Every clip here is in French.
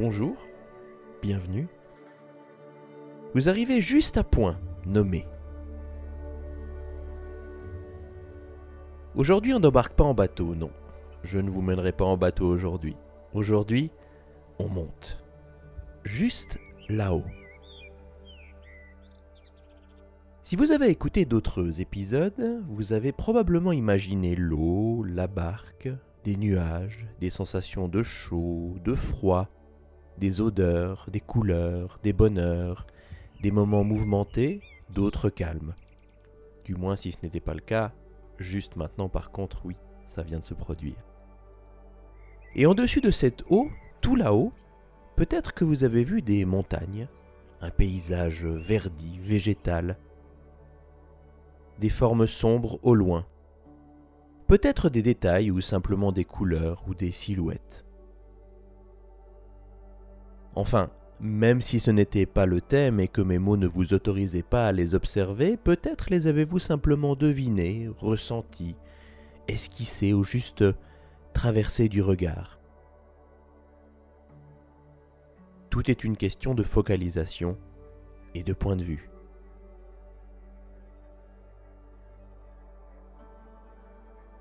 Bonjour, bienvenue. Vous arrivez juste à point, nommé. Aujourd'hui, on n'embarque pas en bateau, non. Je ne vous mènerai pas en bateau aujourd'hui. Aujourd'hui, on monte. Juste là-haut. Si vous avez écouté d'autres épisodes, vous avez probablement imaginé l'eau, la barque, des nuages, des sensations de chaud, de froid, des odeurs, des couleurs, des bonheurs, des moments mouvementés, d'autres calmes. Du moins si ce n'était pas le cas, juste maintenant par contre oui, ça vient de se produire. Et en dessus de cette eau, tout là-haut, peut-être que vous avez vu des montagnes, un paysage verdi, végétal, des formes sombres au loin, peut-être des détails ou simplement des couleurs ou des silhouettes. Enfin, même si ce n'était pas le thème et que mes mots ne vous autorisaient pas à les observer, peut-être les avez-vous simplement devinés, ressentis, esquissés ou juste traversés du regard. Tout est une question de focalisation et de point de vue.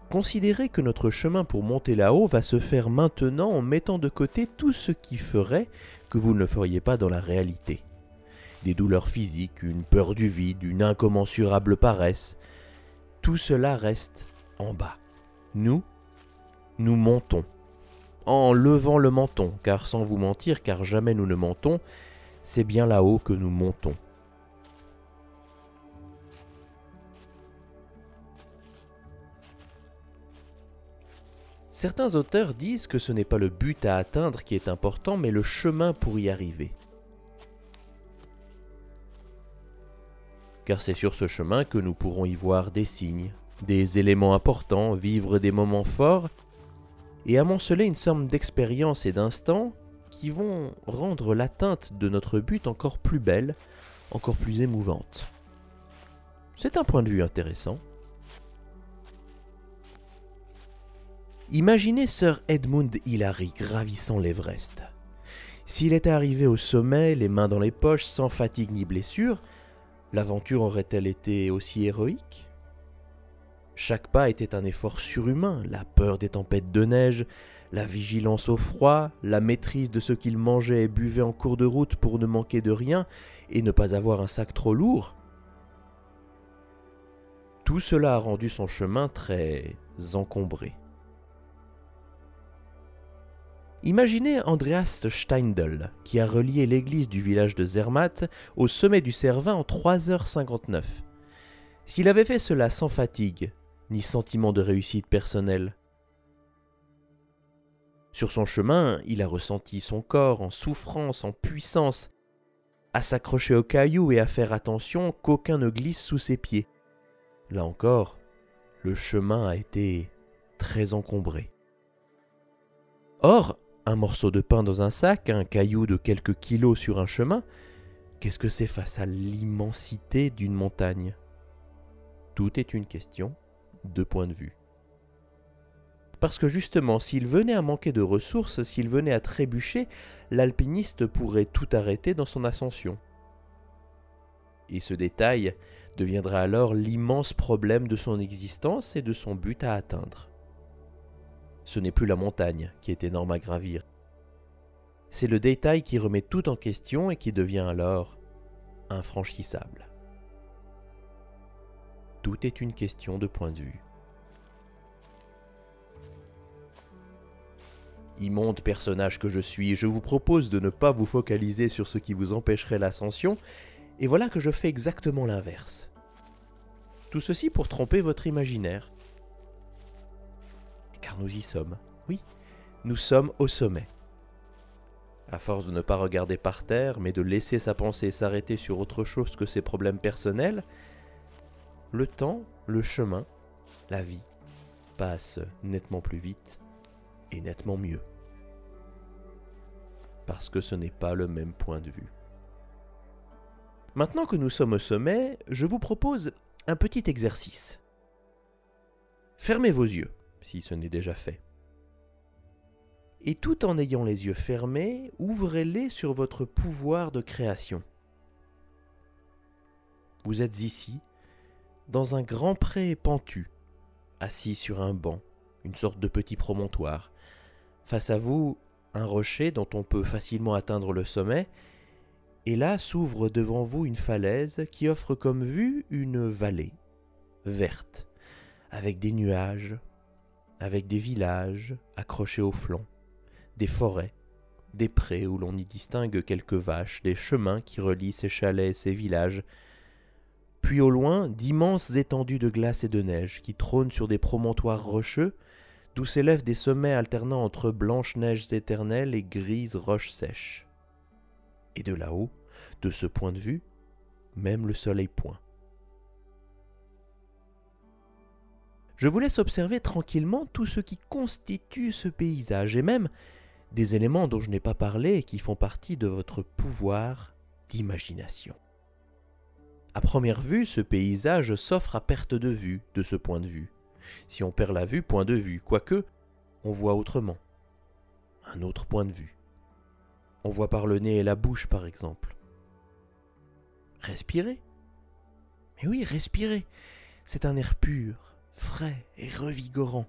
Considérez que notre chemin pour monter là-haut va se faire maintenant en mettant de côté tout ce qui ferait que vous ne feriez pas dans la réalité. Des douleurs physiques, une peur du vide, une incommensurable paresse. Tout cela reste en bas. Nous, nous montons. En levant le menton, car sans vous mentir, car jamais nous ne mentons, c'est bien là-haut que nous montons. Certains auteurs disent que ce n'est pas le but à atteindre qui est important, mais le chemin pour y arriver. Car c'est sur ce chemin que nous pourrons y voir des signes, des éléments importants, vivre des moments forts, et amonceler une somme d'expériences et d'instants qui vont rendre l'atteinte de notre but encore plus belle, encore plus émouvante. C'est un point de vue intéressant. Imaginez Sir Edmund Hillary gravissant l'Everest. S'il était arrivé au sommet, les mains dans les poches, sans fatigue ni blessure, l'aventure aurait-elle été aussi héroïque? Chaque pas était un effort surhumain, la peur des tempêtes de neige, la vigilance au froid, la maîtrise de ce qu'il mangeait et buvait en cours de route pour ne manquer de rien et ne pas avoir un sac trop lourd. Tout cela a rendu son chemin très encombré. Imaginez Andreas Steindl, qui a relié l'église du village de Zermatt au sommet du Cervin en 3h59. S'il avait fait cela sans fatigue, ni sentiment de réussite personnelle. Sur son chemin, il a ressenti son corps en souffrance, en puissance, à s'accrocher aux cailloux et à faire attention qu'aucun ne glisse sous ses pieds. Là encore, le chemin a été très encombré. Or, un morceau de pain dans un sac, un caillou de quelques kilos sur un chemin, qu'est-ce que c'est face à l'immensité d'une montagne? Tout est une question de point de vue. Parce que justement, s'il venait à manquer de ressources, s'il venait à trébucher, l'alpiniste pourrait tout arrêter dans son ascension. Et ce détail deviendra alors l'immense problème de son existence et de son but à atteindre ce n'est plus la montagne qui est énorme à gravir. C'est le détail qui remet tout en question et qui devient alors infranchissable. Tout est une question de point de vue. Immonde personnage que je suis, je vous propose de ne pas vous focaliser sur ce qui vous empêcherait l'ascension, et voilà que je fais exactement l'inverse. Tout ceci pour tromper votre imaginaire, nous y sommes. Oui, nous sommes au sommet. À force de ne pas regarder par terre, mais de laisser sa pensée s'arrêter sur autre chose que ses problèmes personnels, le temps, le chemin, la vie passe nettement plus vite et nettement mieux. Parce que ce n'est pas le même point de vue. Maintenant que nous sommes au sommet, je vous propose un petit exercice. Fermez vos yeux si ce n'est déjà fait. et tout en ayant les yeux fermés, ouvrez-les sur votre pouvoir de création. Vous êtes ici, dans un grand pré pentu, assis sur un banc, une sorte de petit promontoire. Face à vous, un rocher dont on peut facilement atteindre le sommet, et là s'ouvre devant vous une falaise qui offre comme vue une vallée, verte, avec des nuages, avec des villages accrochés au flanc, des forêts, des prés où l'on y distingue quelques vaches, des chemins qui relient ces chalets et ces villages, puis au loin d'immenses étendues de glace et de neige qui trônent sur des promontoires rocheux, d'où s'élèvent des sommets alternant entre blanches neiges éternelles et grises roches sèches. Et de là-haut, de ce point de vue, même le soleil point. Je vous laisse observer tranquillement tout ce qui constitue ce paysage et même des éléments dont je n'ai pas parlé et qui font partie de votre pouvoir d'imagination. À première vue, ce paysage s'offre à perte de vue de ce point de vue. Si on perd la vue, point de vue, quoique on voit autrement. Un autre point de vue. On voit par le nez et la bouche, par exemple. Respirez. Mais oui, respirez. C'est un air pur, frais et revigorant.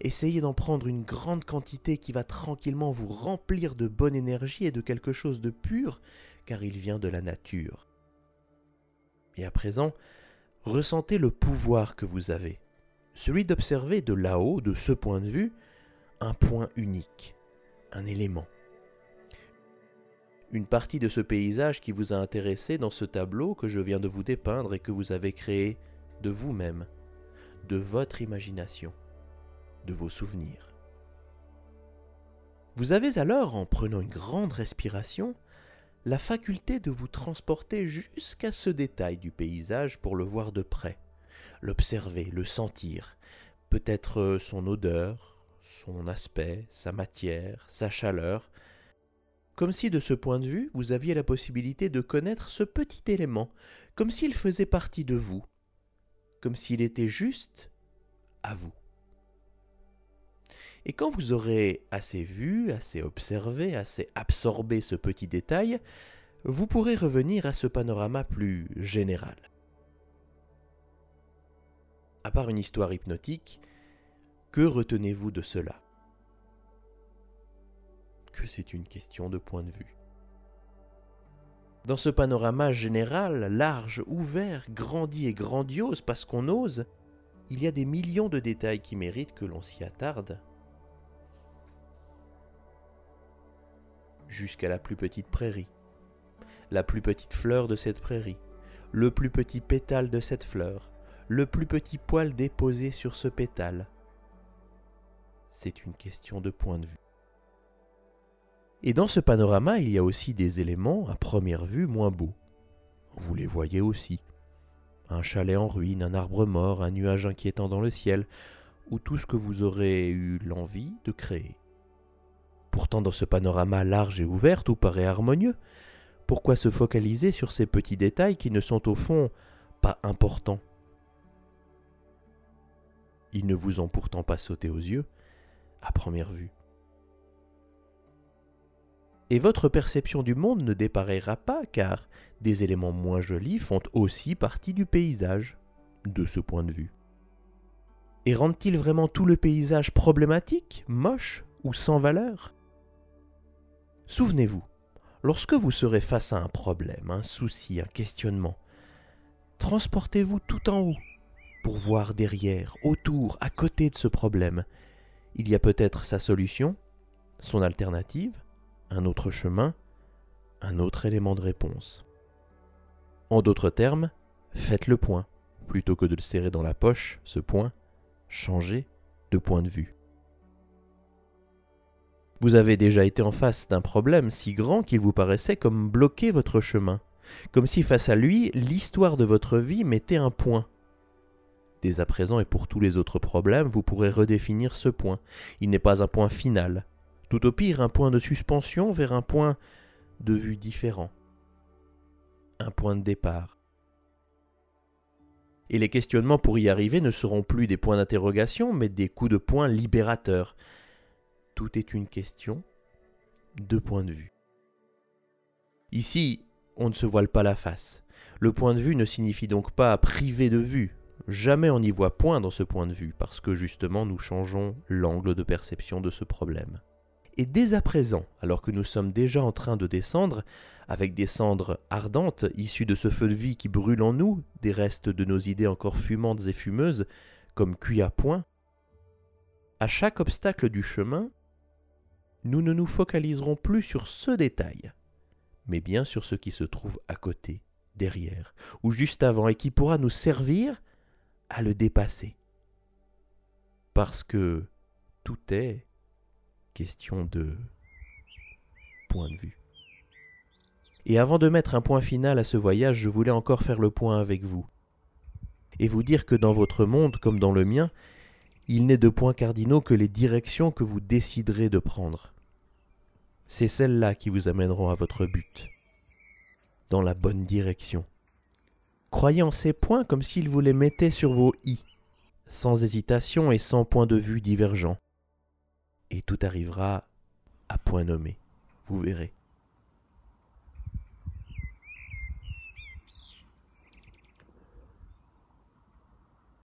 Essayez d'en prendre une grande quantité qui va tranquillement vous remplir de bonne énergie et de quelque chose de pur, car il vient de la nature. Et à présent, ressentez le pouvoir que vous avez, celui d'observer de là-haut, de ce point de vue, un point unique, un élément. Une partie de ce paysage qui vous a intéressé dans ce tableau que je viens de vous dépeindre et que vous avez créé de vous-même, de votre imagination de vos souvenirs. Vous avez alors, en prenant une grande respiration, la faculté de vous transporter jusqu'à ce détail du paysage pour le voir de près, l'observer, le sentir, peut-être son odeur, son aspect, sa matière, sa chaleur, comme si de ce point de vue vous aviez la possibilité de connaître ce petit élément, comme s'il faisait partie de vous, comme s'il était juste à vous. Et quand vous aurez assez vu, assez observé, assez absorbé ce petit détail, vous pourrez revenir à ce panorama plus général. À part une histoire hypnotique, que retenez-vous de cela? Que c'est une question de point de vue. Dans ce panorama général, large, ouvert, grandi et grandiose parce qu'on ose, il y a des millions de détails qui méritent que l'on s'y attarde jusqu'à la plus petite prairie, la plus petite fleur de cette prairie, le plus petit pétale de cette fleur, le plus petit poil déposé sur ce pétale. C'est une question de point de vue. Et dans ce panorama, il y a aussi des éléments, à première vue, moins beaux. Vous les voyez aussi. Un chalet en ruine, un arbre mort, un nuage inquiétant dans le ciel, ou tout ce que vous aurez eu l'envie de créer. Pourtant, dans ce panorama large et ouvert, tout paraît harmonieux. Pourquoi se focaliser sur ces petits détails qui ne sont au fond pas importants? Ils ne vous ont pourtant pas sauté aux yeux, à première vue. Et votre perception du monde ne dépareillera pas, car des éléments moins jolis font aussi partie du paysage, de ce point de vue. Et rendent-ils vraiment tout le paysage problématique, moche ou sans valeur? Souvenez-vous, lorsque vous serez face à un problème, un souci, un questionnement, transportez-vous tout en haut pour voir derrière, autour, à côté de ce problème. Il y a peut-être sa solution, son alternative, un autre chemin, un autre élément de réponse. En d'autres termes, faites le point. Plutôt que de le serrer dans la poche, ce point, changez de point de vue. Vous avez déjà été en face d'un problème si grand qu'il vous paraissait comme bloquer votre chemin, comme si face à lui l'histoire de votre vie mettait un point. Dès à présent et pour tous les autres problèmes, vous pourrez redéfinir ce point. Il n'est pas un point final, tout au pire un point de suspension vers un point de vue différent, un point de départ. Et les questionnements pour y arriver ne seront plus des points d'interrogation, mais des coups de poing libérateurs, tout est une question de point de vue. Ici, on ne se voile pas la face. Le point de vue ne signifie donc pas priver de vue. Jamais on n'y voit point dans ce point de vue, parce que justement nous changeons l'angle de perception de ce problème. Et dès à présent, alors que nous sommes déjà en train de descendre, avec des cendres ardentes issues de ce feu de vie qui brûle en nous, des restes de nos idées encore fumantes et fumeuses, comme cuits à point, à chaque obstacle du chemin, nous ne nous focaliserons plus sur ce détail, mais bien sur ce qui se trouve à côté, derrière, ou juste avant, et qui pourra nous servir à le dépasser. Parce que tout est question de point de vue. Et avant de mettre un point final à ce voyage, je voulais encore faire le point avec vous. Et vous dire que dans votre monde, comme dans le mien, il n'est de points cardinaux que les directions que vous déciderez de prendre. C'est celles-là qui vous amèneront à votre but, dans la bonne direction. Croyez en ces points comme s'ils vous les mettaient sur vos i, sans hésitation et sans point de vue divergent et tout arrivera à point nommé. Vous verrez.